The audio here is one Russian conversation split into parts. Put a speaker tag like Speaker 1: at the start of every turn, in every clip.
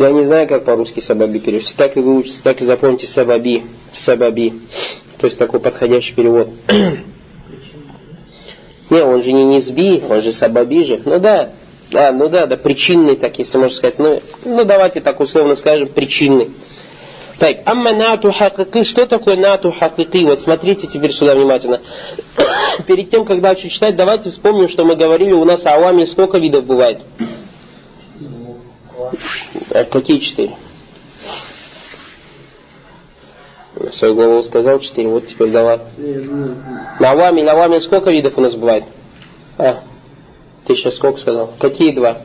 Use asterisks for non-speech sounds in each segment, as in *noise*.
Speaker 1: Я не знаю, как по-русски сабаби перевести. Так и выучите, так и запомните сабаби. Сабаби. То есть такой подходящий перевод. Не, он же не низби, он же сабаби же. Ну да, да, ну да, да, причинный, так если можно сказать. Ну, ну давайте так условно скажем, причинный. Так, амма нату хакики, что такое нату хакики? Вот смотрите теперь сюда внимательно. *coughs* Перед тем, как дальше читать, давайте вспомним, что мы говорили, у нас ауами сколько видов бывает? А какие четыре? Свою голову сказал четыре, вот теперь давай. На авами, на авами сколько видов у нас бывает? А, ты сейчас сколько сказал? Какие два?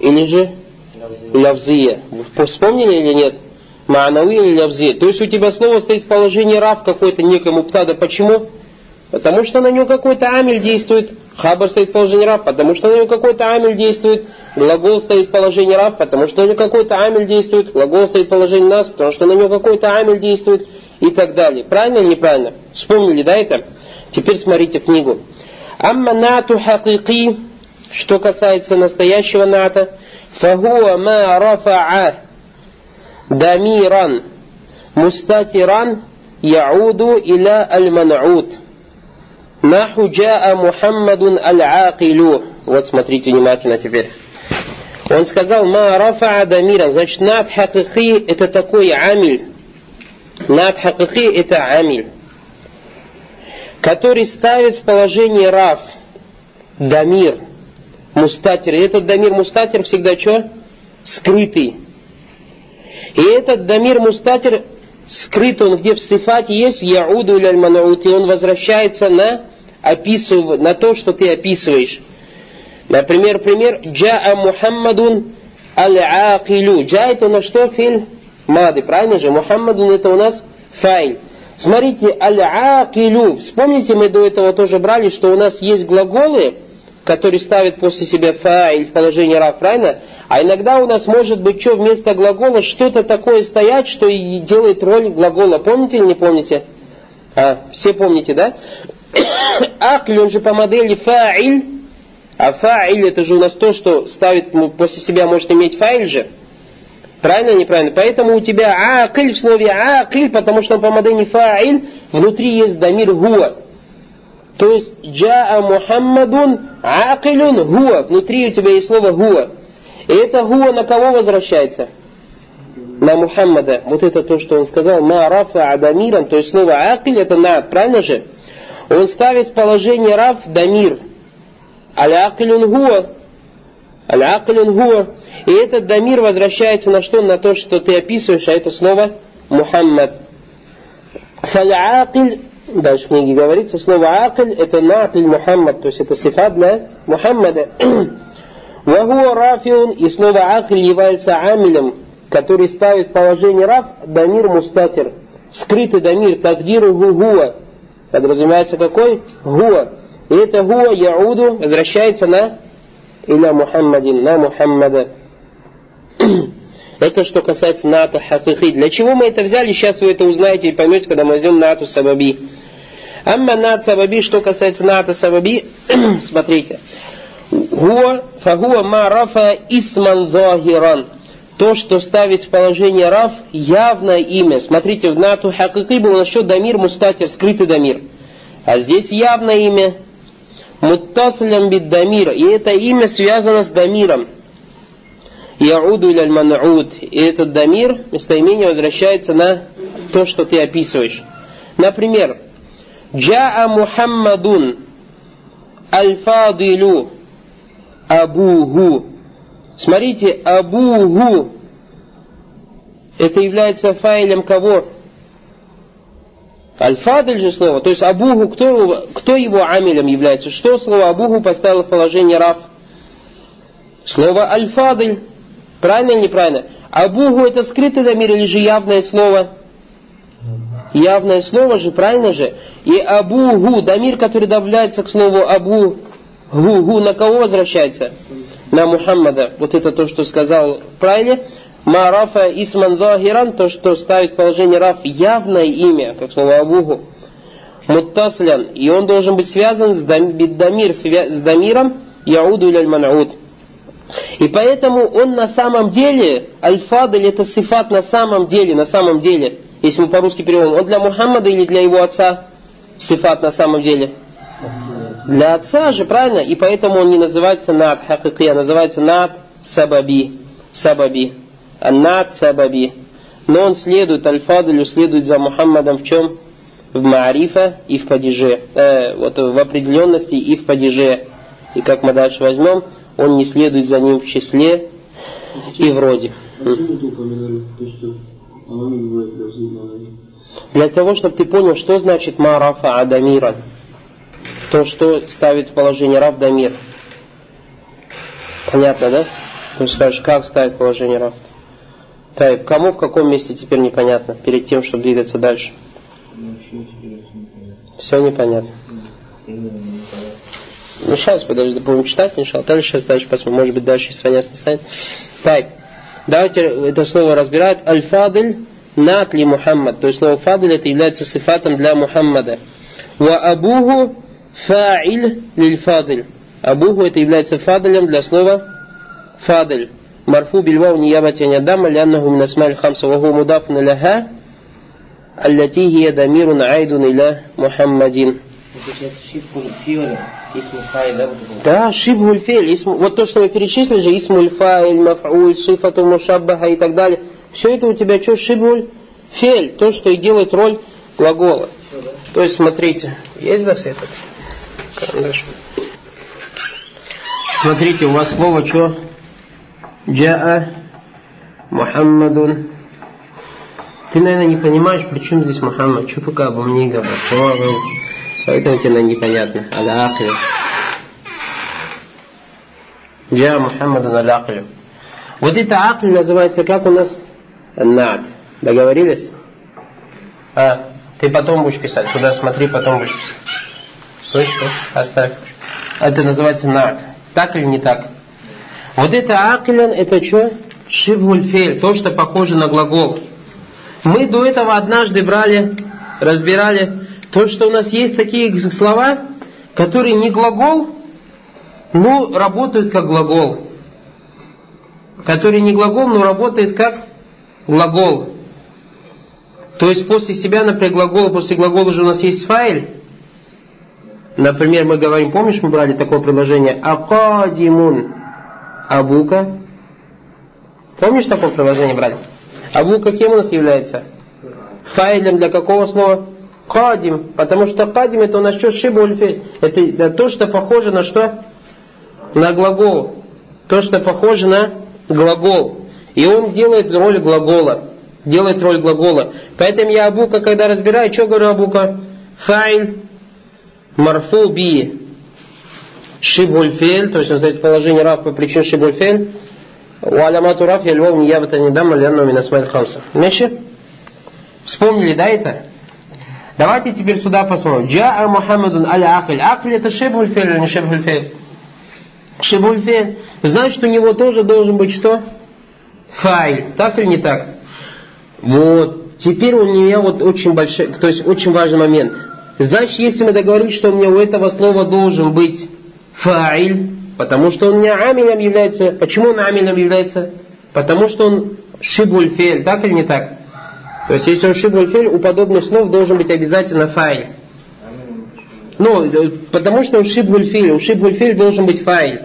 Speaker 1: Или же? лявзия. Вспомнили или нет? Ма'науи или лявзия. То есть у тебя слово стоит в положении рав какой-то некому птада. Почему? Потому что на него какой-то амель действует. Хабар стоит в положении раб, потому что на него какой-то амель действует. Глагол стоит в положении раб, потому что на него какой-то амель действует. Глагол стоит в положении нас, потому что на него какой-то амель действует. И так далее. Правильно или неправильно? Вспомнили, да, это? Теперь смотрите книгу. Амма нату хакики, что касается настоящего ната, фагуа ма рафаа дамиран мустатиран яуду иля аль Наху джаа Мухаммадун аль-Акилю. Вот смотрите внимательно теперь. Он сказал, ма рафа адамира, значит, над хакихи это такой амиль. Над хакихи это амиль, который ставит в положение раф, дамир, мустатир. И этот дамир мустатир всегда что? Скрытый. И этот дамир мустатир скрыт он, где в сифате есть яуду или и он возвращается на описыв... на то, что ты описываешь. Например, пример, джаа Мухаммадун аль-акилю. Джа это на что филь? Мады, правильно же? Мухаммадун это у нас файль. Смотрите, аль-акилю. Вспомните, мы до этого тоже брали, что у нас есть глаголы, который ставит после себя фаиль в положении рав, правильно? А иногда у нас может быть что вместо глагола что-то такое стоять, что и делает роль глагола. Помните или не помните? А, все помните, да? Акль, он же по модели фаиль, а фаиль это же у нас то, что ставит после себя может иметь фаиль же. Правильно или неправильно? Поэтому у тебя акль в слове акль, потому что по модели фаиль внутри есть дамир гуа. То есть джаа Мухаммадун акилюн хуа. Внутри у тебя есть слово хуа. И это хуа на кого возвращается? На Мухаммада. Вот это то, что он сказал. Ма рафа адамиран. То есть слово акиль это на. Правильно же? Он ставит положение раф дамир. Аль-акилюн хуа. И этот дамир возвращается на что? На то, что ты описываешь, а это слово Мухаммад. Фаль-акиль Дальше в книге говорится, слово акль это накль Мухаммад, то есть это сифат для Мухаммада. *clears throat* Вахуа рафиун, и слово акль является амилем, который ставит положение раф, дамир мустатир. Скрытый дамир, тагдиру гугуа. Подразумевается какой? Гуа. И это гуа яуду возвращается на иля Мухаммадин, на Мухаммада. Это что касается ната хакихи. Для чего мы это взяли, сейчас вы это узнаете и поймете, когда мы возьмем нату сабаби. Амма нат сабаби, что касается ната сабаби, *clears throat* смотрите. Хуа, фахуа ма рафа исман захиран. То, что ставит в положение раф, явное имя. Смотрите, в нату хакики был еще дамир мустатир, скрытый дамир. А здесь явное имя. Муттаслям бид дамир. И это имя связано с дамиром. Яуду или манауд. И этот дамир, местоимение возвращается на то, что ты описываешь. Например, Джаа Мухаммадун Аль-Фадилу Абуху. Смотрите, Абуху. Это является файлем кого? Аль-Фадль же слово. То есть Абуху, кто, кто его амилем является? Что слово Абуху поставило в положение Раф? Слово Аль-Фадль. Правильно или неправильно? Абуху это скрытый дамир или же явное слово? Явное слово же, правильно же? И Абу-Гу, дамир, который добавляется к слову Абу-Гу, на кого возвращается? На Мухаммада. Вот это то, что сказал правильно. Марафа Исман Захиран, то, что ставит положение Раф явное имя, как слово Абуху. Муттаслян. И он должен быть связан с дамир, с дамиром Яуду или Манауд. И поэтому он на самом деле, аль-фадль это сифат на самом деле, на самом деле, если мы по-русски переводим, он для Мухаммада или для его отца сифат на самом деле? Для отца же, правильно? И поэтому он не называется над хакики, а называется над сабаби. Сабаби. А над сабаби. Но он следует, аль-фадлю следует за Мухаммадом в чем? В маарифа и в падеже. Э, вот в определенности и в падеже. И как мы дальше возьмем, он не следует за ним в числе и вроде. Для того, чтобы ты понял, что значит марафа адамира. То, что ставит в положение рав дамир. Понятно, да? Ты скажешь, как ставить положение рав? Так, кому в каком месте теперь непонятно, перед тем, чтобы двигаться дальше? Все непонятно. Ну, сейчас, подожди, будем читать, иншалла. Дальше сейчас дальше посмотрим. Может быть, дальше если понятно станет. Так, давайте это слово разбирать. Аль-фадль натли Мухаммад. То есть слово фадль это является сифатом для Мухаммада. Ва абуху фа'иль лиль фадль. Абуху это является фадлем для слова фадль. مرفوع بالواو نيابة عن الدم لأنه من أسماء الخمسة وهو مضاف لها التي هي ضمير عائد إلى محمد да, шибгуль фель. Вот то, что мы перечислили же, исмуль фаиль, маф'уль, сифату мушаббаха и так далее. Все это у тебя что, шибгуль фель. То, что и делает роль глагола. То есть, смотрите, есть да этот карандаш? Смотрите, у вас слово что? Джаа Мухаммадун. Ты, наверное, не понимаешь, при чем здесь Мухаммад. Что только обо мне говоришь? Поэтому тебе непонятно. Аль-Акли. Джа Мухаммаду аль Вот это акли называется как у нас? Над. Договорились? А, ты потом будешь писать. Сюда смотри, потом будешь писать. Слышишь? Оставь. Это называется над. Так или не так? Вот это аклян, это что? Шивгульфель, то, что похоже на глагол. Мы до этого однажды брали, разбирали то, что у нас есть такие слова, которые не глагол, но работают как глагол. Которые не глагол, но работают как глагол. То есть после себя, например, глагола, после глагола уже у нас есть файл. Например, мы говорим, помнишь, мы брали такое предложение Акадимун Абука. Помнишь такое предложение брали? Абука кем у нас является? Файлем для какого слова? Кадим, потому что кадим это у нас что? Шибульфель. Это то, что похоже на что? На глагол. То, что похоже на глагол. И он делает роль глагола. Делает роль глагола. Поэтому я Абука, когда разбираю, что говорю Абука? Файль, марфу би, шибульфель, то есть называется положение рав по причине шибульфель. Уалямату раф я львов не явата не дам, лянну минасмайль хамса. Меши? Вспомнили, да, это? Давайте теперь сюда посмотрим. Джаа Мухаммадун аля Акль. Акль это шебуль фель или не шебуль фель? Шебуль фель. Значит, у него тоже должен быть что? Файль. Так или не так? Вот. Теперь у меня вот очень большой, то есть очень важный момент. Значит, если мы договорились, что у меня у этого слова должен быть файль, потому что он не амилем является. Почему он амилем является? Потому что он шибуль фель, так или не так? То есть, если он шибуль фель, у подобных слов должен быть обязательно файль. Ну, э, потому что он шибуль фель, у шибуль фель должен быть файль.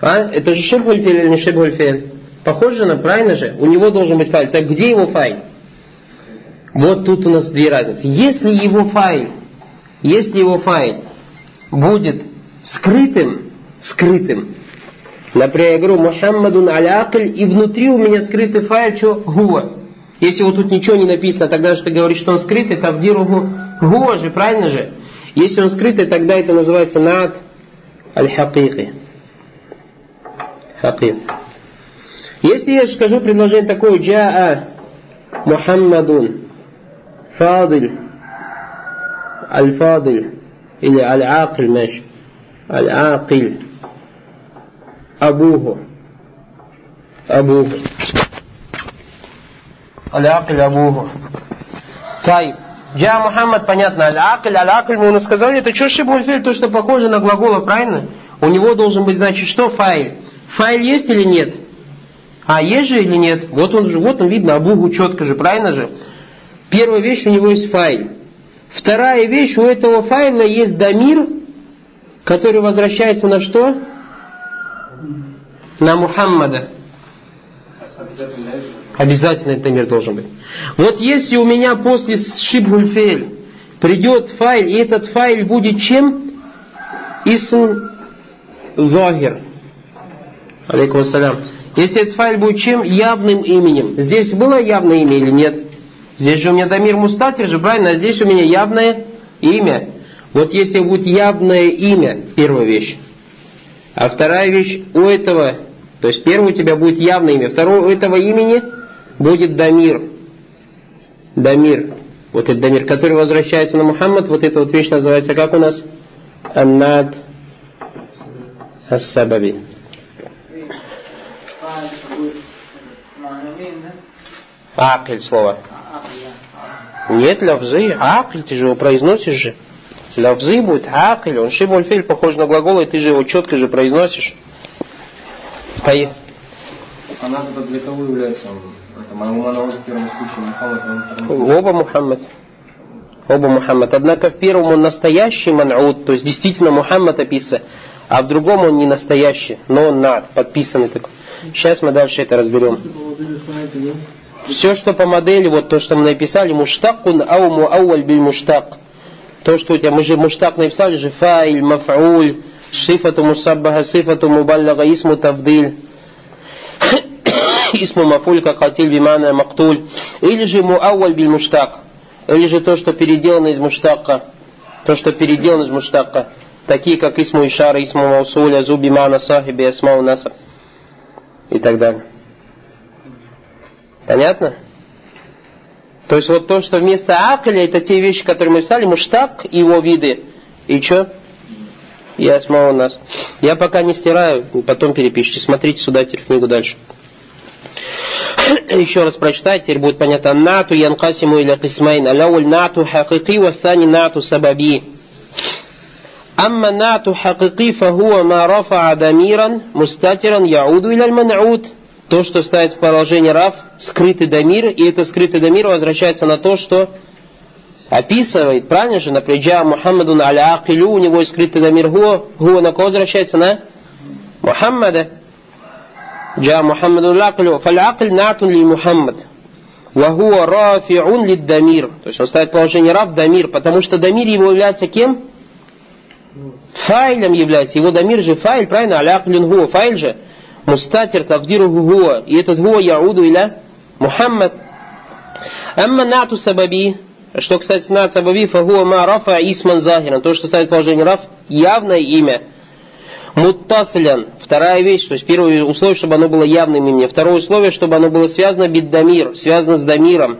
Speaker 1: А? Это же шибуль фель или не шибуль фель? Похоже на, правильно же? У него должен быть файль. Так где его файль? Вот тут у нас две разницы. Если его файль, если его файль будет скрытым, скрытым, например, я говорю, Мухаммадун алякль, и внутри у меня скрытый файл, что гуа. Если вот тут ничего не написано, тогда что ты говоришь, что он скрытый, тавдиругу гуа же, правильно же? Если он скрытый, тогда это называется над аль-хакики. Хакик. Если я скажу предложение такое, джаа Мухаммадун фадиль аль-фадиль или аль-акиль, маш, аль-акиль, абуху, абуху. Аль-Акль Абуху. Тай. Джа Мухаммад, понятно, Аль-Акль, Аль-Акль, мы уже сказали, это что шибуль филь, то, что похоже на глаголы, правильно? У него должен быть, значит, что файл? Файль есть или нет? А есть же или нет? Вот он же, вот он видно, Абугу четко же, правильно же? Первая вещь, у него есть файл. Вторая вещь, у этого файла есть дамир, который возвращается на что? На Мухаммада. Обязательно этот дамир должен быть. Вот если у меня после шибгульфель придет файл, и этот файл будет чем? Исм Захир. Алейкум ассалям. Если этот файл будет чем? Явным именем. Здесь было явное имя или нет? Здесь же у меня Дамир Мустатир же, правильно? А здесь у меня явное имя. Вот если будет явное имя, первая вещь. А вторая вещь, у этого, то есть первое у тебя будет явное имя, второе у этого имени будет Дамир. Дамир. Вот этот Дамир, который возвращается на Мухаммад, вот эта вот вещь называется как у нас? Аннад Ас-Сабаби. Акль слово. Нет, лавзы, акль, ты же его произносишь же. Лавзы будет акль, он шибульфиль похож на глагол, и ты же его четко же произносишь.
Speaker 2: Поехали. Она тогда для кого является? Это Мамуна в первом случае Мухаммад.
Speaker 1: Оба Мухаммад. Оба Мухаммад. Однако в первом он настоящий ман'уд, то есть действительно Мухаммад описывается, а в другом он не настоящий, но он на, подписанный такой. Сейчас мы дальше это разберем. Все, что по модели, вот то, что мы написали, муштакун ау муауаль биль муштак. То, что у тебя, мы же муштак написали же, фаиль, мафауль, шифату мусаббаха, сифату мубаллага, исму тавдиль. *coughs* Исму мафуль, как хатиль бимана мактуль. Или же муауаль биль муштак. Или же то, что переделано из муштака. То, что переделано из муштака. Такие, как исму ишара, исму маусуля, зуби мана сахиби, асмау насаб. И так далее. Понятно? То есть вот то, что вместо акля, это те вещи, которые мы писали, муштак и его виды. И что? Я смотрю у нас. Я пока не стираю, потом перепишите. Смотрите сюда теперь книгу дальше. *coughs* Еще раз прочитать, теперь будет понятно. Нату янкасиму или кисмайн. Аляуль нату хакики ваthani нату сабаби. أما النعت حقيقي فهو ما رفع ضميرا مستترا يعود إلى المنعوت то, что ставит в положение رفع, скрытый ضمير, и это скрытый ضمير возвращается на то, что описывает, правильно же, например, Мухаммаду на аля акилю, у него есть скрытый дамир гуа, гуа на кого возвращается? На Мухаммада. Джа Мухаммаду лакилю, фалякиль натун ли Мухаммад. Вахуа рафиун ли дамир. То есть он ставит положение рав дамир, потому что дамир его является кем? Файлем является. Его дамир же файл, правильно? Аля акилюн гуа, файл же мустатир тавдируху гуа. И этот гуа яуду иля Мухаммад. Амма нату сабаби. Что, кстати, нат сабаби, фагуа ма рафа исман захиран. То, что ставит положение раф, явное имя. Муттаслян. Вторая вещь, то есть первое условие, чтобы оно было явным именем. Второе условие, чтобы оно было связано биддамир, связано с дамиром.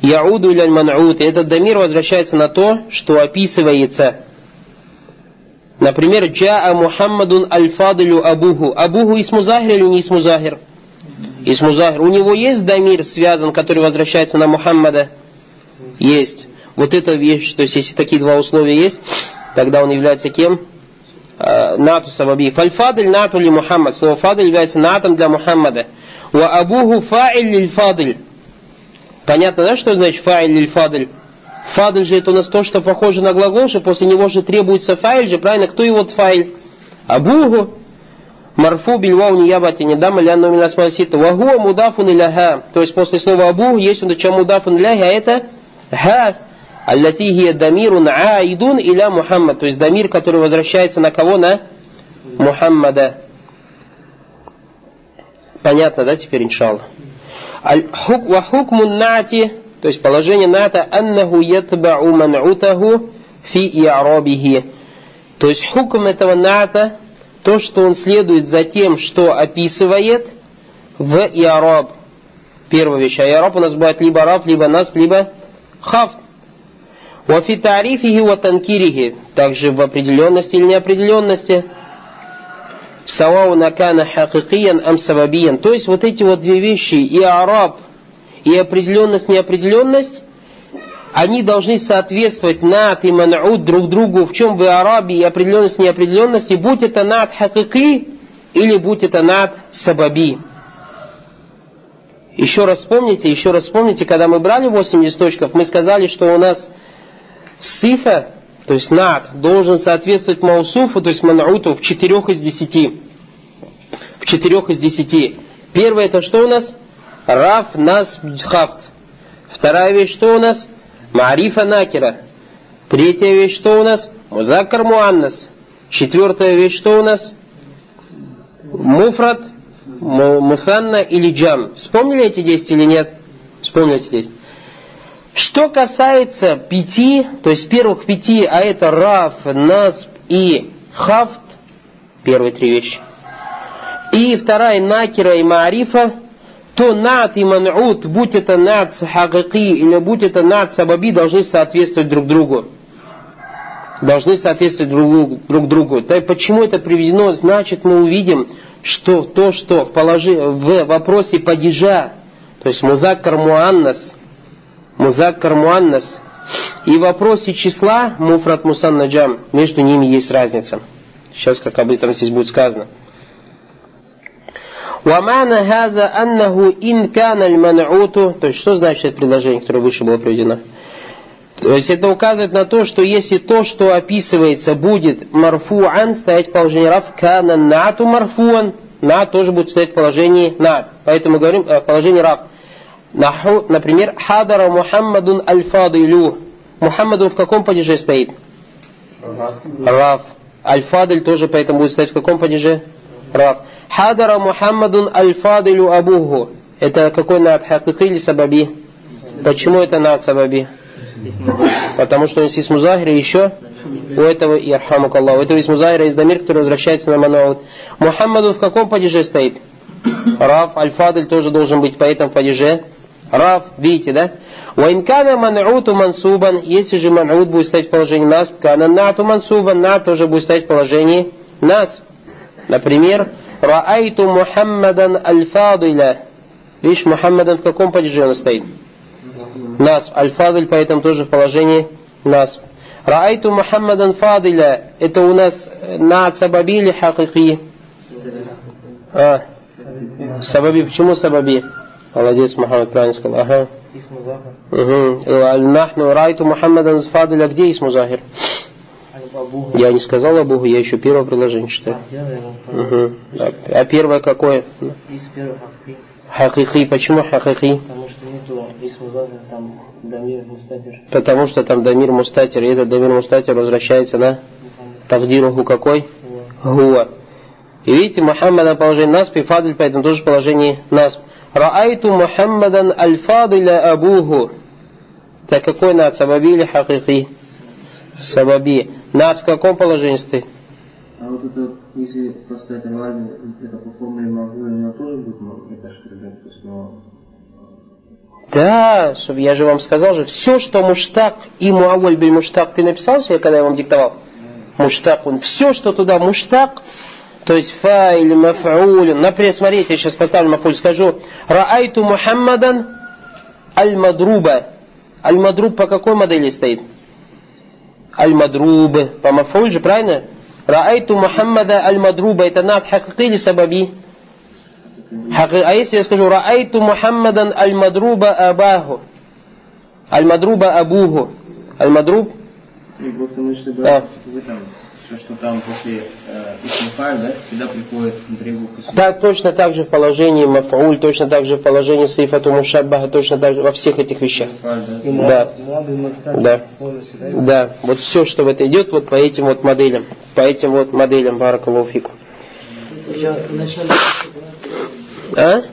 Speaker 1: Яуду или ман'ут. И этот дамир возвращается на то, что описывается Например, Джаа Мухаммадун Аль-Фадилю Абуху. Абуху Исмузахир или не Исмузахир? Исмузахир. У него есть дамир связан, который возвращается на Мухаммада? Есть. Вот эта вещь, то есть если такие два условия есть, тогда он является кем? А, нату сабаби. Фальфадль нату ли Мухаммад. Слово фадль является натом для Мухаммада. Ва абуху фаиль лиль фадль. Понятно, да, что значит фаиль лиль фадль? Фадль же это у нас то, что похоже на глагол, что после него же требуется файль же, правильно? Кто его файль? Абугу. Марфу бильвау ниябати не дам или анну смасита. Вагуа мудафун иляха. То есть после слова абу есть он чем мудафун иляха, а это ха. Аллати хия дамирун аидун иля Мухаммад. То есть дамир, который возвращается на кого? На Мухаммада. Понятно, да, теперь иншаллах? Ва хукмун нати то есть положение ната аннаху ятбау ман'утаху фи иарабихи. То есть хукм этого ната, то, что он следует за тем, что описывает в иараб. Первая вещь. А иараб у нас бывает либо раб, либо нас, либо хафт. Вафи тарифихи ва танкирихи. Также в определенности или неопределенности. Савау накана хакикиян ам сабабиян. То есть вот эти вот две вещи, и араб и определенность, неопределенность, они должны соответствовать над и ман'уд друг другу, в чем вы арабии и определенность, неопределенности, будь это над хакики, или будь это над сабаби. Еще раз вспомните, еще раз вспомните, когда мы брали 8 листочков, мы сказали, что у нас сифа, то есть над, должен соответствовать маусуфу, то есть манауту в 4 из 10. В 4 из 10. Первое это что у нас? Раф, нас, хафт. Вторая вещь что у нас? Марифа накера. Третья вещь что у нас? Музаккар муаннас. Четвертая вещь что у нас? Муфрат, муфанна или джам. Вспомнили эти 10 или нет? Вспомнили эти 10. Что касается пяти, то есть первых пяти, а это раф, насб и хафт, первые три вещи, и вторая накира и маарифа, то над и ман'ут, будь это над хакики или будь это над сабаби, должны соответствовать друг другу. Должны соответствовать друг, друг другу. Так почему это приведено? Значит, мы увидим, что то, что в, положи, в вопросе падежа, то есть музаккар муаннас, музаккар муаннас, и в вопросе числа муфрат мусаннаджам, между ними есть разница. Сейчас, как об этом здесь будет сказано. Вамана газа аннаху инканаль мануту. То есть что значит это предложение, которое выше было приведено? То есть это указывает на то, что если то, что описывается, будет марфуан, стоять в положении рав, кана нату марфуан, на тоже будет стоять в положении на. Поэтому мы говорим э, о положении рав. Например, хадара Мухаммадун аль-фадилю. Мухаммадун в каком падеже стоит? Рав. Альфадиль тоже поэтому будет стоять в каком падеже? Рав. Хадара Мухаммадун аль-фадилю абуху. Это какой над хакики или сабаби? Почему это над сабаби? Потому что он есть музахир и еще у этого, и архамак Аллах, у этого есть музахира из дамир, который возвращается на манаут. Мухаммаду в каком падеже стоит? Раф, аль-фадль тоже должен быть по этому падеже. Раф, видите, да? Ваинкана ман'уту мансубан, если же ман'ут будет стоять в положении нас, кана нату мансубан, на тоже будет стоять в положении нас. Например, Раайту Мухаммадан аль-фадиля. Видишь, Мухаммадан в каком падеже он стоит? Нас. Аль-фадиль, поэтому тоже в положении нас. Раайту Мухаммадан фадиля. Это у нас на сабаби или хакики? А. Сабаби. Почему сабаби? Молодец, Мухаммад правильно сказал. Ага. Угу. Нахну райту Мухаммадан фадиля. Где есть музахир? Я не сказал Абуху, я еще первое предложение читаю. Угу. А первое какое? Хакики. Почему хакики?
Speaker 3: Потому что там дамир мустатир.
Speaker 1: И этот дамир мустатир возвращается на тавдируху какой? Гуа. И видите, Мухаммад на положении насп и фадль, поэтому тоже положение насп. Раайту Мухаммадан аль-фадиля абуху. Так какой над сабаби или хакики? Сабаби. Над в каком положении стоит?
Speaker 2: А вот это, если поставить аномалию, это по формуле у него тоже будет, это что, то есть, но...
Speaker 1: Да, чтобы я же вам сказал же, все, что муштак и муаваль биль муштак, ты написал себе, когда я вам диктовал? Муштак, он все, что туда муштак, то есть фа или мафаулин. Например, смотрите, я сейчас поставлю мафуль, скажу. Раайту Мухаммадан аль-мадруба. Аль-мадруб по какой модели стоит? Аль-мадруб. По мафуль же, правильно? Раайту Мухаммада аль-мадруба. Это над хакики или сабаби? А если я скажу Раайту Мухаммадан аль-мадруба абаху. Аль-мадруба абуху. Аль-мадруб?
Speaker 2: Все, что там после э, да, всегда приходит на требу
Speaker 1: Да, точно так же в положении мафауль, точно так же в положении сейфату мушаббаха, точно так же во всех этих вещах.
Speaker 2: да.
Speaker 1: Да. Да.
Speaker 3: да?
Speaker 1: Да, вот все, что в это идет, вот по этим вот моделям. По этим вот моделям, баракалуфику.
Speaker 3: В
Speaker 1: А?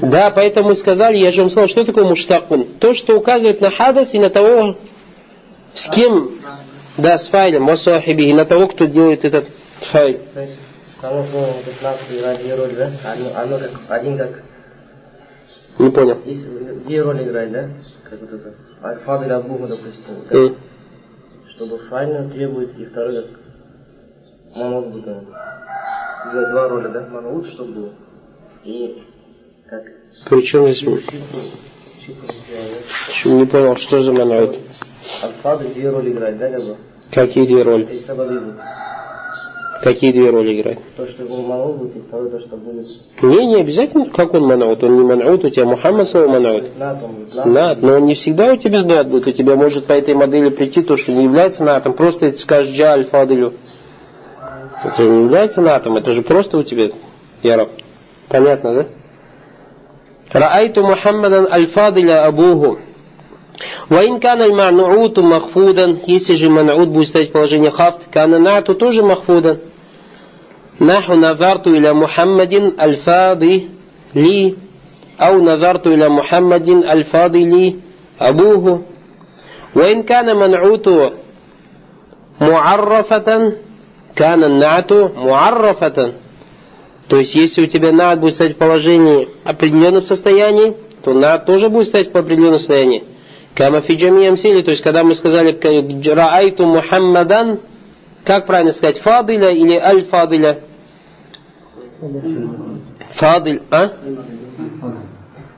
Speaker 3: в.
Speaker 1: Да, поэтому мы сказали, я же вам сказал, что такое муштакун? То, что указывает на хадас и на того, с кем, да, с файлем, васахиби, и на того, кто делает этот файл.
Speaker 3: Само слово вот это нас играет две роли, да? Оно, оно как, один как,
Speaker 1: Не понял.
Speaker 3: есть две роли играет, да? Как вот это, альфа или абуха, допустим. как-
Speaker 1: М.
Speaker 3: чтобы файна требует, и второй как монолог будет. Два, два роли, да? Монолог, чтобы было. И как
Speaker 1: Причем здесь, не понял, что за манают?
Speaker 3: Альфа две роли играет, да, бы?
Speaker 1: Какие две роли?
Speaker 3: И сабаби будет.
Speaker 1: Какие две роли играют?
Speaker 3: То, что манул будет, и второе, то, что будет
Speaker 1: Не, не обязательно, как он манаут. Он не манаут, у тебя Мухаммад слово манаут.
Speaker 3: Над,
Speaker 1: но он не всегда у тебя над будет. У тебя может по этой модели прийти то, что не является натом. Просто ты скажешь джа аль-фадилю. Это не является натом, это же просто у тебя яраб. Понятно, да? Раайту Мухаммадан аль-фадиля абуху. Ваин каналь махфудан, если же манут будет стоять положение хафт, кананату тоже махфудан. Наху назарту иля Мухаммадин Альфади ли, ау назарту иля Мухаммадин Альфади ли, абуху. Ваин кана мануту муаррафатан, канан нату муаррафатан. То есть, если у тебя над будет стоять в положении определенном состоянии, то над тоже будет стоять по определенном состоянии. Кама фиджамиям сили, то есть, когда мы сказали Раайту Мухаммадан, как правильно сказать, Фадиля или Аль-Фадиля? Фадиль, а?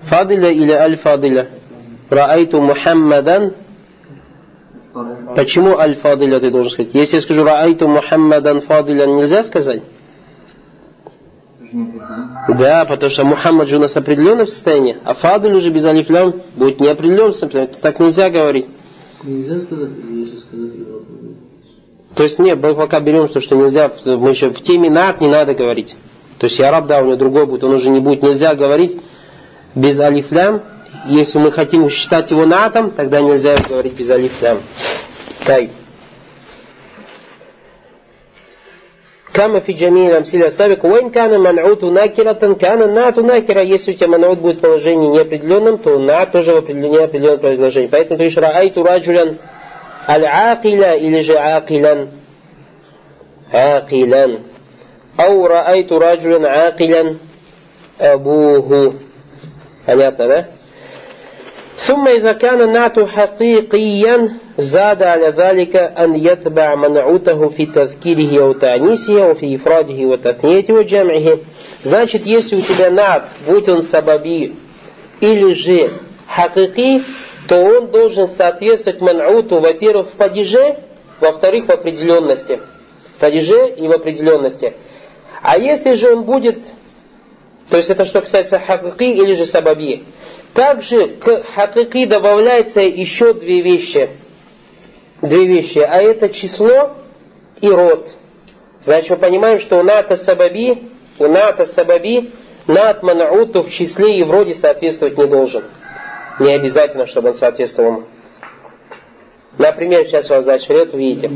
Speaker 1: Фадиля или Аль-Фадиля? Раайту Мухаммадан. Почему Аль-Фадиля ты должен сказать? Если я скажу Раайту Мухаммадан Фадиля, нельзя сказать? Да, потому что Мухаммад же у нас определенное состояние, а Фадиль уже без алифлям будет неопределенное состояние. Так нельзя говорить.
Speaker 4: Нельзя сказать, если сказать его.
Speaker 1: То есть нет, мы пока берем то, что нельзя, мы еще в теме над не надо говорить. То есть я раб, да, у него другой будет, он уже не будет, нельзя говорить без алифлям. Если мы хотим считать его натом, тогда нельзя говорить без алифлям. Так. Кама фи джамиль амсиля сабик, уэн кана ман'уту накиратан, кана нату накира. Если у тебя ман'ут будет в положении неопределенном, то на тоже в определенном неопределенном положении. Поэтому ты говоришь, раайту раджулян аль-акиля или же акилян. Акилян. Ау раайту раджулян акилян абуху. Понятно, да? ثم إذا كان النعت حقيقيا زاد على ذلك أن يتبع منعوته في تذكيره وتعنيسه وفي إفراده وتثنيته وجمعه Значит, если у тебя над, будь он сабаби или же хакики, то он должен соответствовать ман'уту, во-первых, в падеже, во-вторых, в определенности. В падеже и в определенности. А если же он будет, то есть это что касается хакики или же сабаби, также к хакики добавляется еще две вещи. Две вещи. А это число и род. Значит, мы понимаем, что у ната сабаби, у ната сабаби, нат манауту в числе и в роде соответствовать не должен. Не обязательно, чтобы он соответствовал. Например, сейчас вас дальше лет увидите.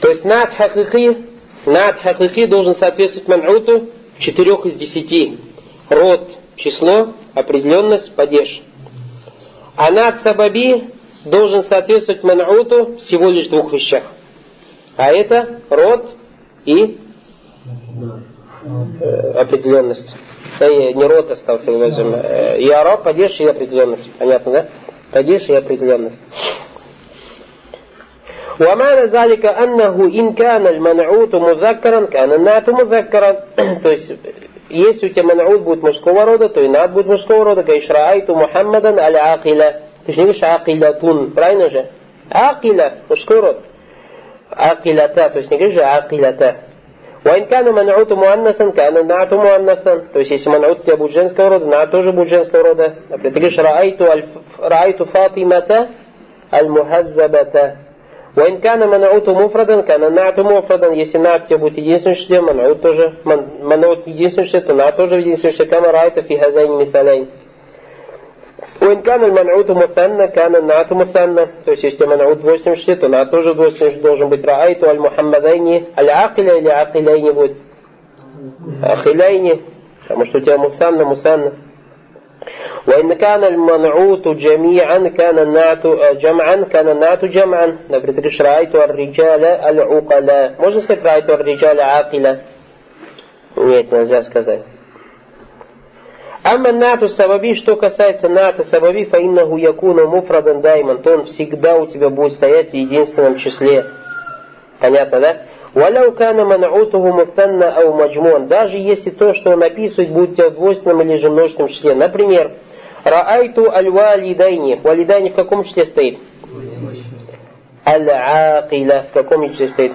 Speaker 1: То есть над хакики, над хакики должен соответствовать манауту в четырех из десяти. Род, число, определенность, падеж. А над сабаби должен соответствовать манауту всего лишь двух вещах. А это род и э, определенность. Да, и не род остался, э, и араб, падеж и определенность. Понятно, да? Падеж и определенность. ومعنى ذلك أنه إن كان المنعوت مذكرا كان النعت مذكرا то есть если у тебя манаут будет мужского рода, то и над будет мужского рода. Говоришь, раайту Мухаммадан аль акиля. Ты же не говоришь акилятун, правильно же? Акиля, мужской род. Акилята, то есть не говоришь же акилята. وإن كان منعوت مؤنثا كان النعت مؤنثا то есть если манаут у тебя будет женского рода, над тоже будет женского рода. Например, ты говоришь раайту, раайту Фатимата аль-мухаззабата. وإن كان منعوت مفردا كان النعت مفردا если над тебе будет единственное число, манаут тоже, манаут единственное число, то над тоже единственное число, كما رأيت في هذين المثالين. وإن كان المنعوت مثنى كان النعت مثنى то есть если منعوت двойственное число, то над тоже двойственное число должен быть رأيت المحمدين العاقلة или عاقلين будет عاقلين потому что у тебя мусанна мусанна وإن كان المنعوت جميعا كان النعت جمعا كان النعت جمعا например, ты говоришь رأيت الرجال العقلاء можно сказать رأيت الرجال عاقلة нет, нельзя сказать Амма нату сабаби, что касается ната сабаби, фаиннаху якуну муфрадан дайман, то он всегда у тебя будет стоять в единственном числе. Понятно, да? Валяу кана манаутуху муфтанна ау маджмуан. Даже если то, что он описывает, будет в двойственном или же множественном числе. Например, раайту аль-валидайни. Валидайни в каком числе стоит? Аль-Акиля. В каком числе стоит?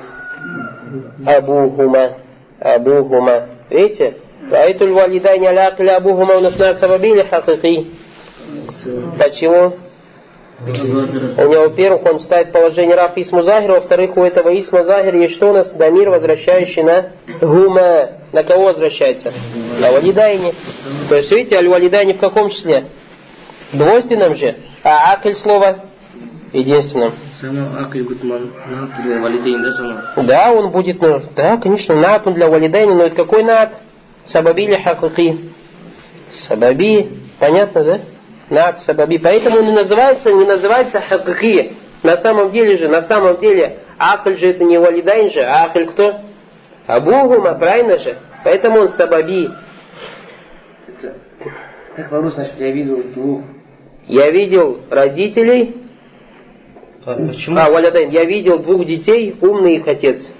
Speaker 1: Абухума. Абухума. Видите? Раитуль валидайни аль-Акиля Абухума у нас на сабабили хакики. Почему? У него, во-первых, он ставит положение раф исму захир, во-вторых, у этого исма захир есть что у нас? Дамир, возвращающий на гума. На кого возвращается? На валидайни. То есть, видите, аль-валидайни в каком числе? Двойственном же. А акль слово
Speaker 3: само? Да,
Speaker 1: он будет, ну, да, конечно, нат он для валидайни, но это какой нат? Сабаби или хакуки? Сабаби, понятно, да? Над сабаби. Поэтому он не называется, не называется хакки. На самом деле же, на самом деле, акль же это не валидайн же, а акль кто? Абугума, правильно же? Поэтому он сабаби.
Speaker 3: Как по значит, я видел двух.
Speaker 1: Я видел родителей,
Speaker 3: А почему?
Speaker 1: а, валидайн, я видел двух детей, умный их отец.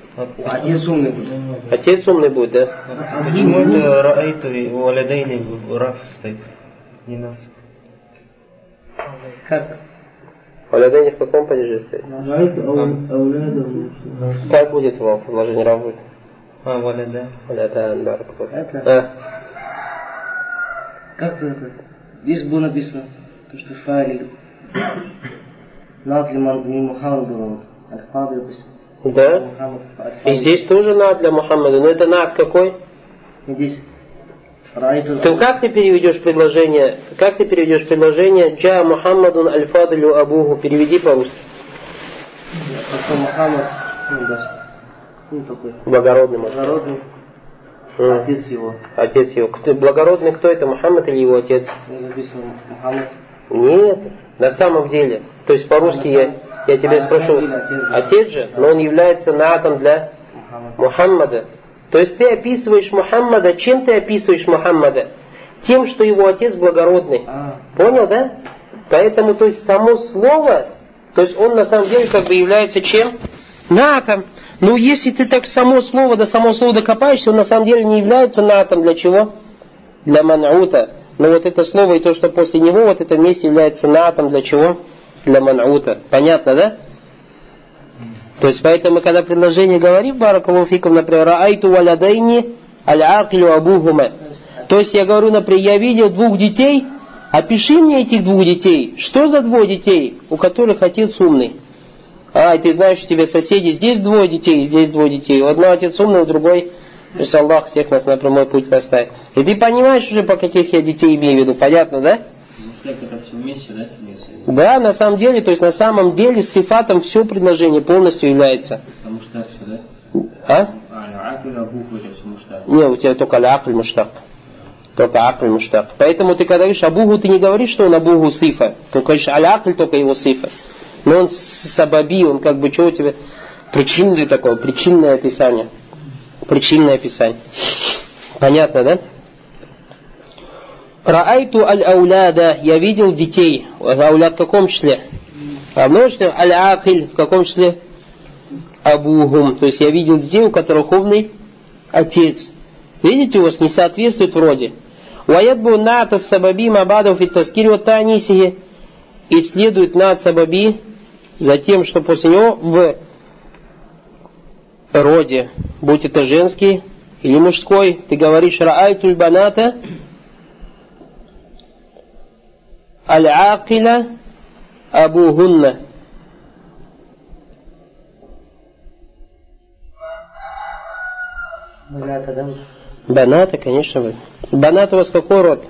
Speaker 3: Отец умный будет.
Speaker 1: Отец умный будет, да?
Speaker 5: Почему это раайту валидайни раф стоит? Не нас.
Speaker 3: Как?
Speaker 1: Валидайн в каком падеже стоит?
Speaker 4: Аулядам.
Speaker 1: Как будет его предложение будет?
Speaker 5: А, валида.
Speaker 1: Валидайн, да.
Speaker 3: Это?
Speaker 1: А,
Speaker 3: Как это? Здесь было написано, то, что файлик над ли ман- не Мухаммад. Аль-Фади, допустим.
Speaker 1: да? И здесь тоже над для Мухаммада, но это над какой?
Speaker 3: Здесь
Speaker 1: Ты как ты переведешь предложение? Как ты переведешь предложение Джа Мухаммадун аль-Фадлю Абуху? Переведи по-русски.
Speaker 3: Потом Мухаммад, ну, да, ну, такой,
Speaker 1: Благородный
Speaker 3: благородный, отец его.
Speaker 1: Отец его. Кто, благородный кто это? Мухаммад или его отец?
Speaker 3: Не написано Мухаммад.
Speaker 1: Нет. На самом деле. То есть по-русски я, я тебя
Speaker 3: А,
Speaker 1: спрошу.
Speaker 3: отец,
Speaker 1: же, но он является натом для
Speaker 3: Мухаммад.
Speaker 1: Мухаммада. То есть ты описываешь Мухаммада. Чем ты описываешь Мухаммада? Тем, что его отец благородный.
Speaker 3: А,
Speaker 1: Понял, да? Поэтому, то есть, само слово, то есть он на самом деле как бы является чем? Натом. Ну, если ты так само слово, до само слово докопаешься, он на самом деле не является натом. Для чего? Для ман'ута. Но вот это слово и то, что после него, вот это вместе является натом. Для чего? Для ман'ута. Понятно, да? То есть, поэтому, когда предложение говорим, баракалуфикум, например, раайту валядайни аль-акилю абухума. То есть, я говорю, например, я видел двух детей, опиши мне этих двух детей. Что за двое детей, у которых отец умный? А, ты знаешь, у тебя соседи, здесь двое детей, здесь двое детей. У одного отец умный, у другой, пусть Аллах всех нас на прямой путь поставит. И ты понимаешь уже, по каких я детей имею в виду, понятно, да?
Speaker 2: Муштак это все вместе, да?
Speaker 1: на самом деле, то есть на самом деле с сифатом все предложение полностью является.
Speaker 2: Все, да?
Speaker 1: А?
Speaker 2: А, абуху.
Speaker 1: Не, у тебя только акль муштак. Только акль муштак. Поэтому ты когда говоришь абугу, ты не говоришь, что он абугу сифа. Ты говоришь алякль, только его сифа. Но он сабаби, он как бы что у тебя? Причинный такое, причинное описание. Причинное описание. Понятно, да? رأيت الأولاد, я видел детей. أولاد в каком числе? А множество العاقل в каком числе? أبوهم. То есть я видел детей, у которых умный отец. Видите, у вас не соответствует вроде. ويتبع النعت السببي ما بعده في تذكيره وتأنيثه. И следует نعت سببي за тем, что после него в роде, будь это женский или мужской, ты говоришь раайтуль баната аль-акиля абухунна.
Speaker 3: Баната, да?
Speaker 1: Баната, конечно вы. Банат у вас какой род?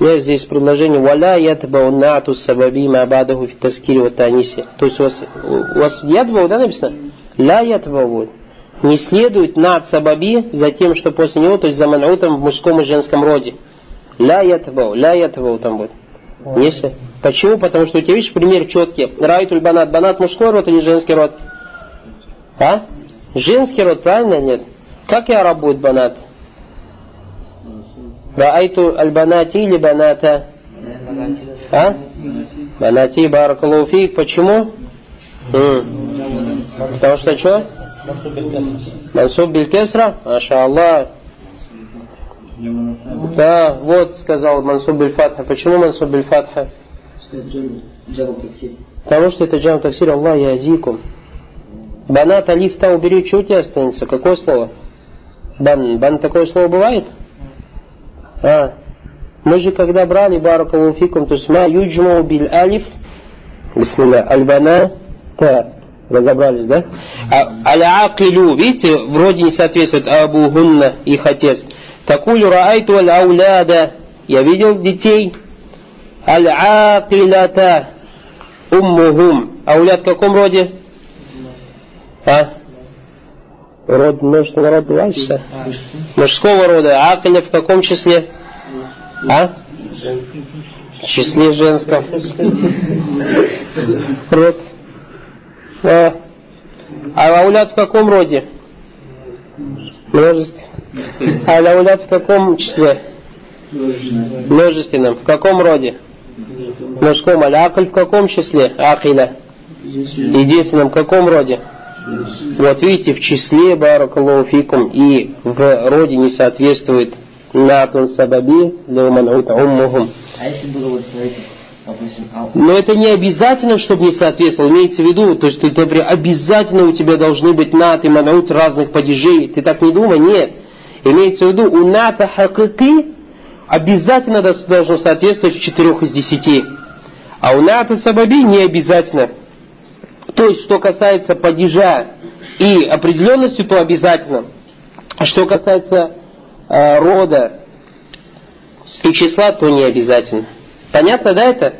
Speaker 1: Нет, здесь предложение «Валя ятбау нату сабаби мабадаху фи таскири wa таниси». То есть у вас, у вас ятбау, да, написано? Ля ятбау будет. Не следует над сабаби за тем, что после него, то есть за ман'утом в мужском и женском роде. Ля ятбау, ля ятбау там будет. Если. Почему? Потому что у тебя, видишь, пример четкий. Райтуль банат. Банат мужской род или женский род? А? Женский род, правильно нет? Как я араб будет банат? Раайту аль-банати или баната? А? Банати баракалуфи. Почему? М. Потому что что? Мансуб биль-кесра? Маша Аллах. Да, вот сказал Мансуб биль-фатха. Почему Мансуб биль-фатха? Потому что это джам таксир Аллах язикум. Банат алиф та убери, что у тебя останется? Какое слово? Бан. Бан такое слово бывает? А. Мы же когда брали баракалуфикум, то есть ма юджму биль алиф, бисмилля, альбана, та, разобрались, да? А, Аль-Акилю, видите, вроде не соответствует Абу Гунна, их отец. Такулю раайту аль-ауляда, я видел детей. Аль-Акилята, уммухум. Аулят в каком роде? А? Род множественного рода бывает, Мужского рода. Акиля в каком числе? А? В числе женском. *laughs* Род. А, а аулят в каком роде? Множество. А аулят в каком числе? Множественном. В каком роде? Мужском. Алякль в каком числе? Акиля. Единственном. В каком роде? Вот видите, в числе баракаллаху и в роде не соответствует натун сабаби уммухум.
Speaker 3: А если было вот, смотрите.
Speaker 1: Но это не обязательно, чтобы не соответствовало. Имеется в виду, то есть ты, например, обязательно у тебя должны быть нат и манаут разных падежей. Ты так не думай, нет. Имеется в виду, у ната хакыки обязательно должно соответствовать четырех из десяти. А у ната сабаби не обязательно. То есть, что касается падежа и определенности, то обязательно. А что касается э, рода и числа, то не обязательно. Понятно, да, это?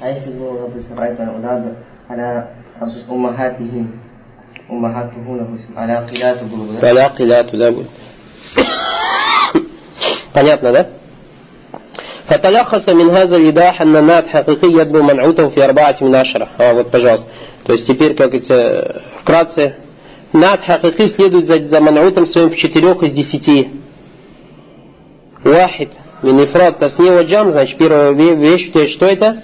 Speaker 3: А если было, допустим, райта уляда, аля умахатихим, умахатуху, допустим, аля киляту было бы, да?
Speaker 1: Аля киляту, да, будет. Понятно, да? فتلخص من هذا الإيضاح أن النات حقيقي يدبو منعوته في أربعة من عشرة. А, вот, пожалуйста. То есть теперь, как это, вкратце, над хакики следует за, за ман'утом своим в четырех из десяти. Вахид, минифрат, таснива джам, значит, первая вещь что это?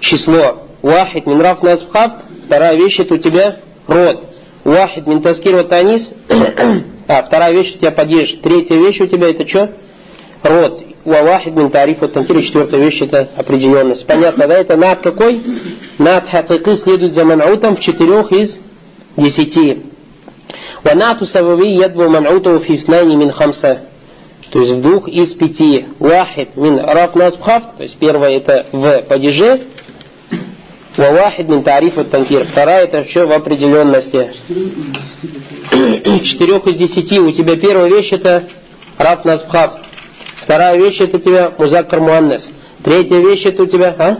Speaker 1: Число. Вахид, минраф насбхафт, вторая вещь это у тебя род. Вахид, мин таскир танис, *coughs* а, вторая вещь у тебя падеж. Третья вещь у тебя это что? Род. Вавахид мин тариф от танкир. Четвертая вещь это определенность. Понятно, да? Это над какой? Над хакики следует за ман'утом в четырех из десяти. Савави ядву ман'уту фи ифнайни мин хамса. То есть в двух из пяти. Вахид мин раф насбхав. То есть первое это в падеже. Вавахид мин тариф от танкир. Вторая это все в определенности. Четырех из десяти. У тебя первая вещь это раф насбхав. Вторая вещь это у тебя музаккар муаннес. Третья вещь это у тебя, а?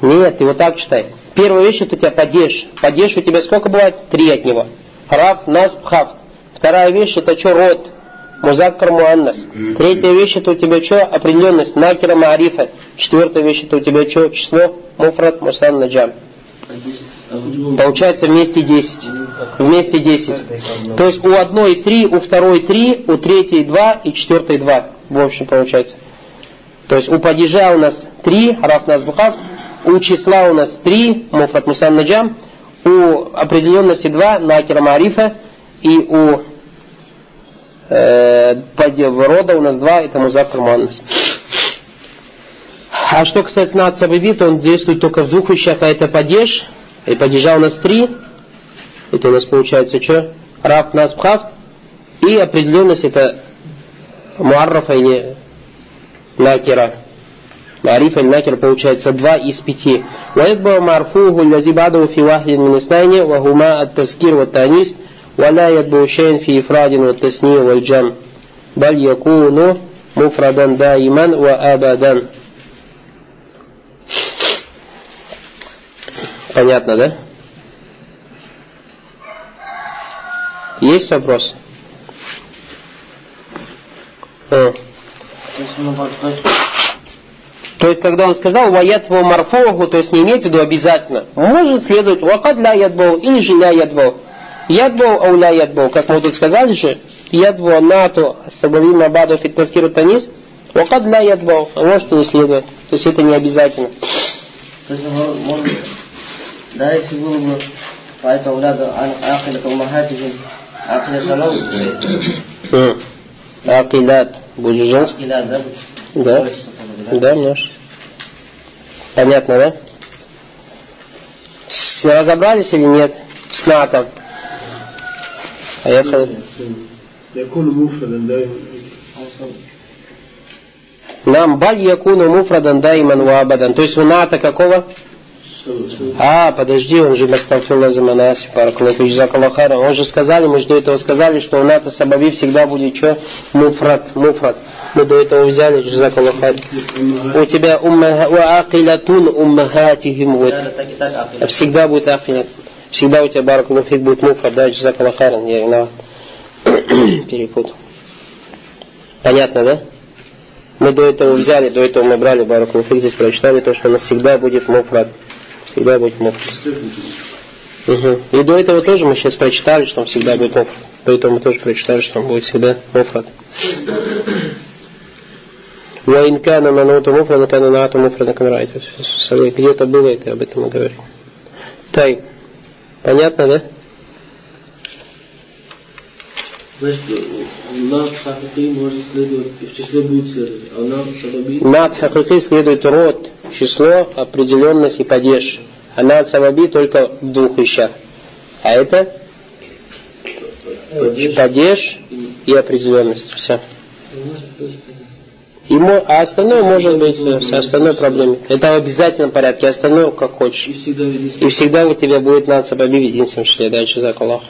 Speaker 1: Нет, ты вот так читай. Первая вещь это у тебя падеж. Падеж у тебя сколько бывает? Три от него. Раф, нас, хафт. Вторая вещь это что? Род. Музаккар муаннас. Третья вещь это у тебя что? Определенность. Накера маарифа. Четвертая вещь это у тебя что? Число. Муфрат, мусан, наджам. Получается вместе 10. Вместе 10. То есть у одной 3, у второй 3, у третьей 2 и четвертой 2. В общем получается. То есть у падежа у нас 3, раф назбухав, у числа у нас 3, муфрат мусан наджам, у определенности 2, накера марифа, и у Э, рода у нас два, это музакар муаннас. А что касается над сабави, то он действует только в двух вещах, а это падеж, и падежа у нас три, это у нас получается что? Раф, нас, пхафт, и определенность это муаррафа или накера. Ариф или накер получается два из пяти. Ваидба марфуху лази баду фи вахлин министайне вахума от таскир вот танис ولا يتبع شيء في إفراد والتثنية والجمع بل يكون مفردا دائما وأبدا Понятно, да? Есть вопрос? А. То есть, когда он сказал ваятву марфогу, то есть не имеет в виду обязательно. Может следовать вакад ля ядбау или же ля ядбау. Ядбау ау ля ядбау. Как мы тут сказали же, ядбу анату сабавим абаду фитнаскиру танис, вакад ля ядбау. А может и не следует. То есть это не обязательно.
Speaker 3: То есть, может, да, если было бы поэта уляда ахилят умахатихим, ахиля шалом,
Speaker 1: Акилят. Будет женский?
Speaker 3: Ахилят, да?
Speaker 1: Да. Да, множество. Понятно, да? С- Разобрались или нет? С НАТО.
Speaker 4: А поехали.
Speaker 1: Нам баль якуну муфрадан дайман вабадан. То есть ваната какого? А, подожди, он же Мастафула Заманаси, Параклофич ну, Закалахара. Он же сказали, мы же до этого сказали, что у НАТО Сабави всегда будет что? Муфрат, муфрат. Мы до этого взяли Джизакалахар. У тебя умма, у акилатун уммахатихим. Всегда будет акилатун Всегда у тебя баракулафик будет муфрат, да, Джазакалахаран. Я виноват. *clears throat* Перепутал. Понятно, да? Мы до этого взяли, до этого мы брали Баракулуфик, здесь прочитали то, что у нас всегда будет муфрат. Всегда будет муфрат. Мгм. И до этого тоже мы сейчас прочитали, что он всегда будет муфрат. До этого мы тоже прочитали, что он будет всегда муфрат. وإن كان منوط مفردا كان نعت مفردا كما رأيت. Где-то было это, об этом мы говорили. Так, понятно, да?
Speaker 4: Значит, нам хакики может следовать, в числе будет следовать, а нам сабаби
Speaker 1: Над хакики следует род, число, определенность и падеж. А над сабаби только в двух вещах. А это падеж и определенность. Все. И мо- а остальное может быть э, с остальной проблемой. Это в обязательном порядке, остальное как хочешь.
Speaker 4: и всегда
Speaker 1: И всегда у тебя будет над сабаби в единственном числе. Дальше за Аллах.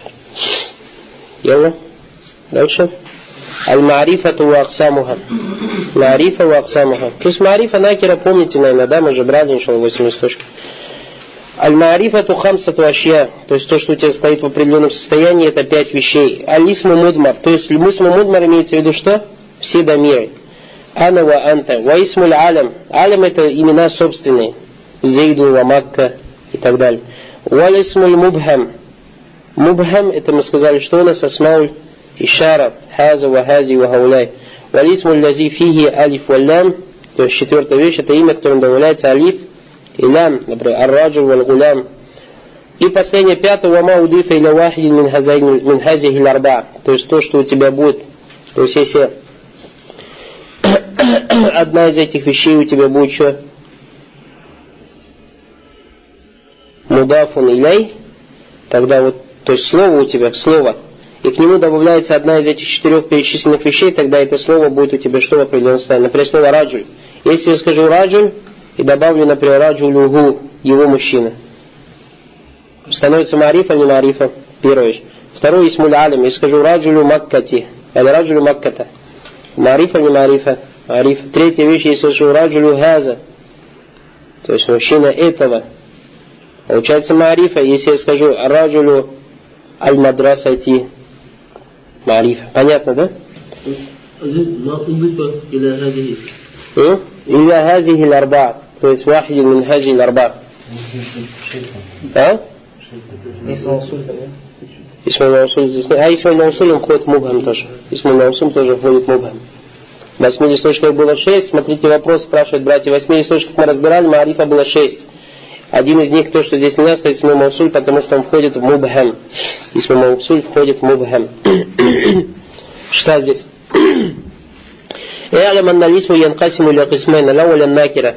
Speaker 1: Яла. Дальше. Аль-Марифату ва Аксамуха. Марифа ва Аксамуха. То есть Марифа Накера, помните, наверное, да, мы же брали, иншалла, 8 листочков. Аль-Марифату хамсату ашья, то есть то, что у тебя стоит в определенном состоянии, это пять вещей. Алисму мудмар, то есть мусму мудмар имеется в виду что? Все домиры. Ана ва анта. Ва исмуль алям. Алям это имена собственные. Зейду ва Макка и так далее. Ва исмуль мубхам. Мубхам, это мы сказали, что у нас асмауль ишара. Хаза ва хази ва хауляй. Ва исмуль лази фихи алиф ва лям. То есть четвертая вещь, это имя, которым добавляется алиф и лям, например, ар-раджу вал гулям. И последнее, пятое, вама удифа иля вахидин мин хазихи ларба. То есть то, что у тебя будет. То есть если *coughs* одна из этих вещей у тебя будет что? Мудафун иляй, тогда вот, то есть слово у тебя, слово, и к нему добавляется одна из этих четырех перечисленных вещей, тогда это слово будет у тебя что в определенном состоянии. Например, слово раджуль. Если я скажу раджуль и добавлю, например, раджулюгу, его мужчина, становится марифа, не марифа, первая вещь. Второе, исмуль алим, я скажу раджулю маккати, или раджулю макката. Марифа, не марифа, марифа. Третья вещь, если я скажу раджулю газа, то есть мужчина этого. Получается марифа, если я скажу раджулю аль-мадрасати, марифа. Понятно, да?
Speaker 4: أزيد ما أضيف إلى هذه
Speaker 1: إيه؟ إلى هذه الأربعة то есть واحد من هذه الأربعة а?
Speaker 3: Если он суль, там, да?
Speaker 1: Исмаил Маусуль здесь нет. А Исмаил Маусуль он входит в Мубхам тоже. Исмаил Маусуль тоже входит в Мубхам. Восьми источников было шесть. Смотрите, вопрос спрашивает братья. Восьми источников мы разбирали, Маарифа было шесть. Один из них, то, что здесь не стоит Исму Маусуль, потому что он входит в Мубхэм. Исму Маусуль входит в Мубхэм. *coughs* что здесь? Эалям анналисму янкасиму ля кисмэна лауля накера.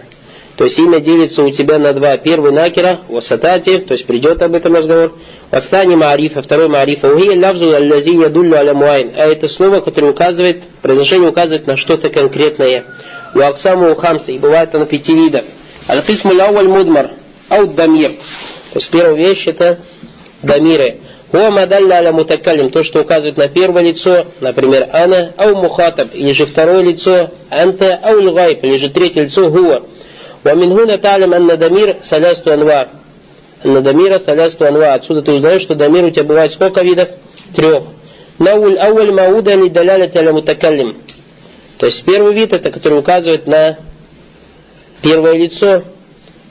Speaker 1: То есть имя делится у тебя на два. Первый накера, васатати, то есть придет об этом разговор. Вахтани маарифа, второй маарифа. Ухия лавзу аллази ядуллю аля муайн. А это слово, которое указывает, произношение указывает на что-то конкретное. У аксаму хамса, и бывает оно пяти видов. Аль-кисму лауаль мудмар, аут дамир. То есть первая вещь это дамиры. Хуа мадалля аля мутакалим, то, что указывает на первое лицо, например, ана, ау мухатаб, или же второе лицо, анта, ау лгайб, или же третье лицо, хуа. ومن هنا تعلم أن دمير ثلاثة أنواع на дамира талясту анва. Отсюда ты узнаешь, что дамир у тебя бывает сколько видов? Трех. Науль ауль мауда не даляля таля мутакалим. То есть первый вид это, который указывает на первое лицо.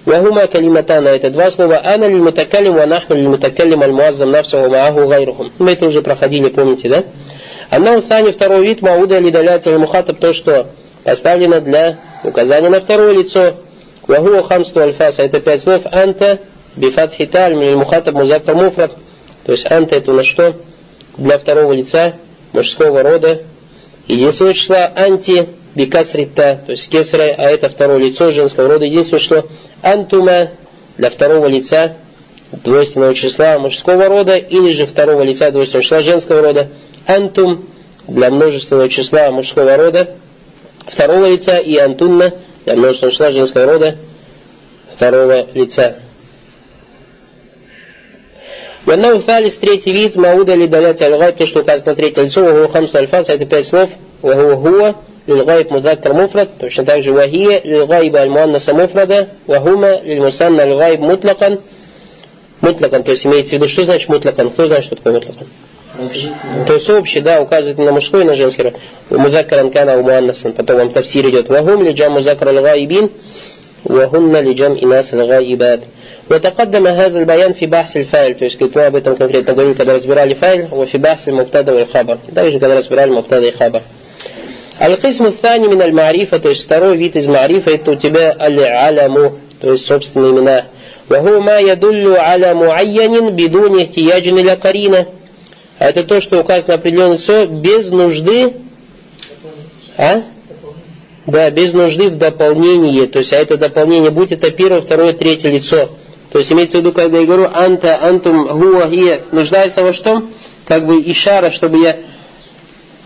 Speaker 1: Вахума калиматана. Это два слова. Ана лил мутакалим, ва нахну мутакалим, аль муаззам нафсу, ва гайрухум. Мы это уже проходили, помните, да? Она устане второй вид мауда ли даляля мухатаб, то, что поставлено для указания на второе лицо. Вахуа хамсту альфаса. Это пять слов. Анта бифатхи тальми мухатаб музакар муфрат. То есть анта это на что? Для второго лица мужского рода. Единственное число анти бикасрита, то есть кесра, а это второе лицо женского рода. Единственное число антума для второго лица двойственного числа мужского рода или же второго лица двойственного числа женского рода. Антум для множественного числа мужского рода второго лица и антунна для множественного числа женского рода второго лица. Ваннау фалис, третий вид, мауда ли далять аль то, что указано на третье лицо, ваху хамсу альфас, это пять слов, ваху хуа, للغائب مذكر مفرد точно так же وهي للغائب المؤنث مفردا وهما للمثنى الغائب مطلقا мутлакан, то есть имеется в виду, что значит мутлакан? Кто знает, что такое мутлакан? То есть общий, да, указывает на мужской и на женский род. Музакаран кана у муаннасан. Потом вам тавсир идет. Вахум ли джам музакар аль-гаибин. وهن لجمع ناس الغائبات وتقدم هذا البيان في بحث الفاعل то есть как мы об этом конкретно говорили когда разбирали файл وفي بحث المبتدا والخبر также когда разбирали мубтада и хабар القسم الثاني من المعرفة то есть второй вид из معرفة это у тебя аль-аляму то есть собственные имена وهو ما يدل على معين بدون احتياج إلى قرينة это то, что указано определенное лицо без нужды а? Да, без нужды в дополнении. То есть, а это дополнение, будь это первое, второе, третье лицо. То есть, имеется в виду, когда я говорю анта, антум, гуа, гия, нуждается во что? Как бы ишара, чтобы я...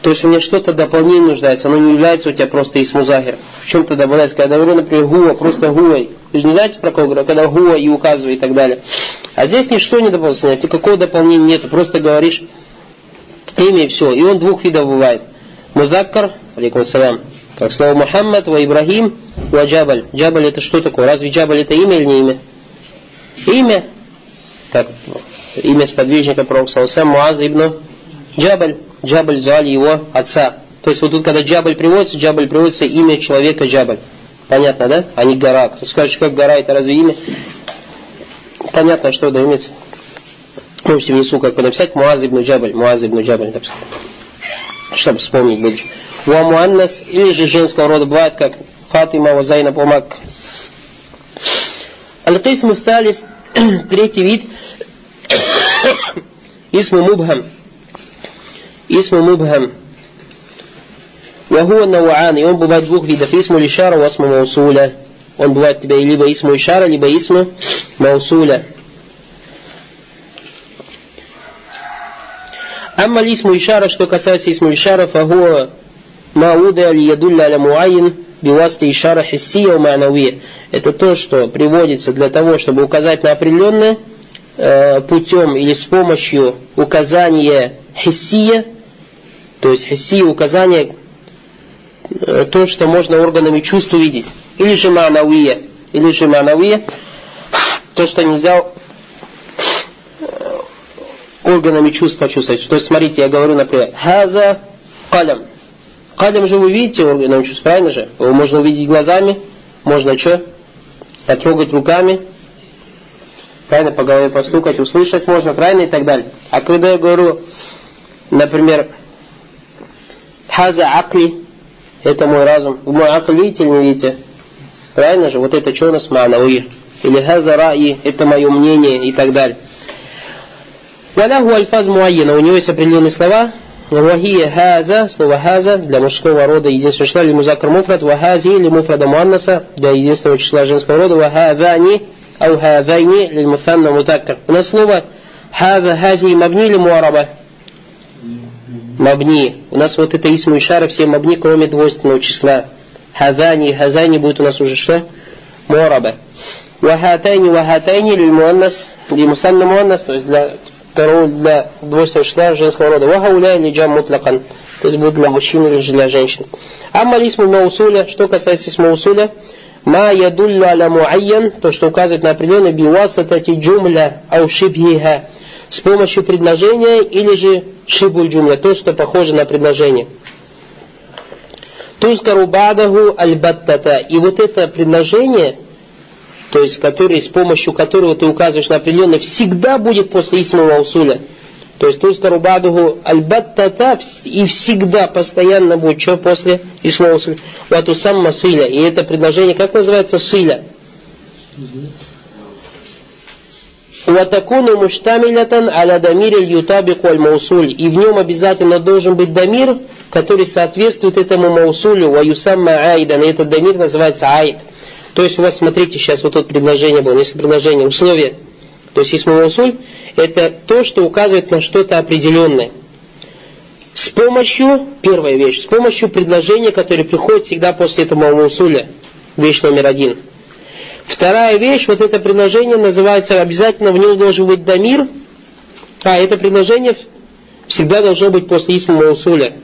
Speaker 1: То есть, у меня что-то дополнение нуждается. Оно не является у тебя просто исмузахир. В чем-то добавляется. Когда я говорю, например, гуа, просто гуа. Вы же не знаете, про кого говорю? Когда гуа и указываю и так далее. А здесь ничто не дополняется. Никакого дополнения нету. Просто говоришь имя и все. И он двух видов бывает. Музаккар, алейкум салям, как слово Мухаммад, ва Ибрахим, ва Джабаль. Джабаль это что такое? Разве Джабаль это имя или не имя? Имя. Как имя сподвижника Пророка Муаз ибн Джабаль. Джабаль звали его отца. То есть вот тут, когда Джабаль приводится, Джабаль приводится имя человека Джабаль. Понятно, да? А не гора. Кто скажет, как гора, это разве имя? Понятно, что это имеется. Можете внизу как написать Муаз ибн Джабаль. Муаз ибн Джабаль написать. Чтобы вспомнить больше. Ва муаннас, или же женского рода бывает, как Фатима, Вазайна, Помак. Аль-Кисм Сталис, третий вид, Исму Мубхам. Исму Мубхам. Вахуа Науан, и он бывает двух видов. Исму Лишара, Васму Маусуля. Он бывает у тебя либо Исму Ишара, либо Исму Маусуля. Амма лисму ишара, что касается исму ишара, фагуа мауда ли ядулля аля муайин бивасти ишара хиссия ма'навия. Это то, что приводится для того, чтобы указать на определенное э, путем или с помощью указания хиссия, то есть хиссия указания э, то, что можно органами чувств увидеть. Или же ма'навия, или же ма'навия, то, что нельзя органами чувств почувствовать. То есть, смотрите, я говорю, например, хаза калям. Калям же вы видите органами чувств, правильно же? Его можно увидеть глазами, можно что? Потрогать руками, правильно, по голове постукать, услышать можно, правильно, и так далее. А когда я говорю, например, хаза акли, это мой разум. Мой акл видите или не видите? Правильно же? Вот это что у нас ма'науи. Или хаза раи, это мое мнение и так далее. Валяху альфаз муайена, у него есть определенные слова. Вахия хаза, слово хаза для мужского рода единственного числа, или музакр муфрад, или муфрада муаннаса для единственного числа женского рода, ау хавайни, или муфанна мутаккар. У нас слово хази, мабни или муараба? Мабни. У нас вот это исму ишара, все мабни, кроме двойственного числа. Хазани, хазани будет у нас уже что? Муараба. Вахатайни, вахатайни, или муаннас, или мусанна муаннас, то есть для второго для двойственного числа женского рода. Вахауля или джам мутлакан. То есть будет для мужчин или для женщин. Амма лисму маусуля, что касается маусуля, ма ядуллю аля муайян, то, что указывает на определенный биуасатати джумля ау шибхиха, с помощью предложения или же шибуль джумля, то, что похоже на предложение. Тузкару бадаху аль-баттата. И вот это предложение – то есть который, с помощью которого ты указываешь на определенное, всегда будет после исма маусуля. То есть тускару бадуху аль-баттата и всегда, постоянно будет что после исма маусуля. Вату самма силя. И это предложение, как называется, силя? Ватакуну муштамилятан аля дамир ютабику аль маусуль. И в нем обязательно должен быть дамир, который соответствует этому маусулю, ва юсамма айдан. И этот дамир называется айд. То есть у вас, смотрите, сейчас вот тут предложение было, несколько предложений, условия. То есть исм маусуль это то, что указывает на что-то определенное. С помощью, первая вещь, с помощью предложения, которое приходит всегда после этого маусуля. Вещь номер один. Вторая вещь, вот это предложение называется, обязательно в нем должен быть дамир, а это предложение всегда должно быть после исма маусуля.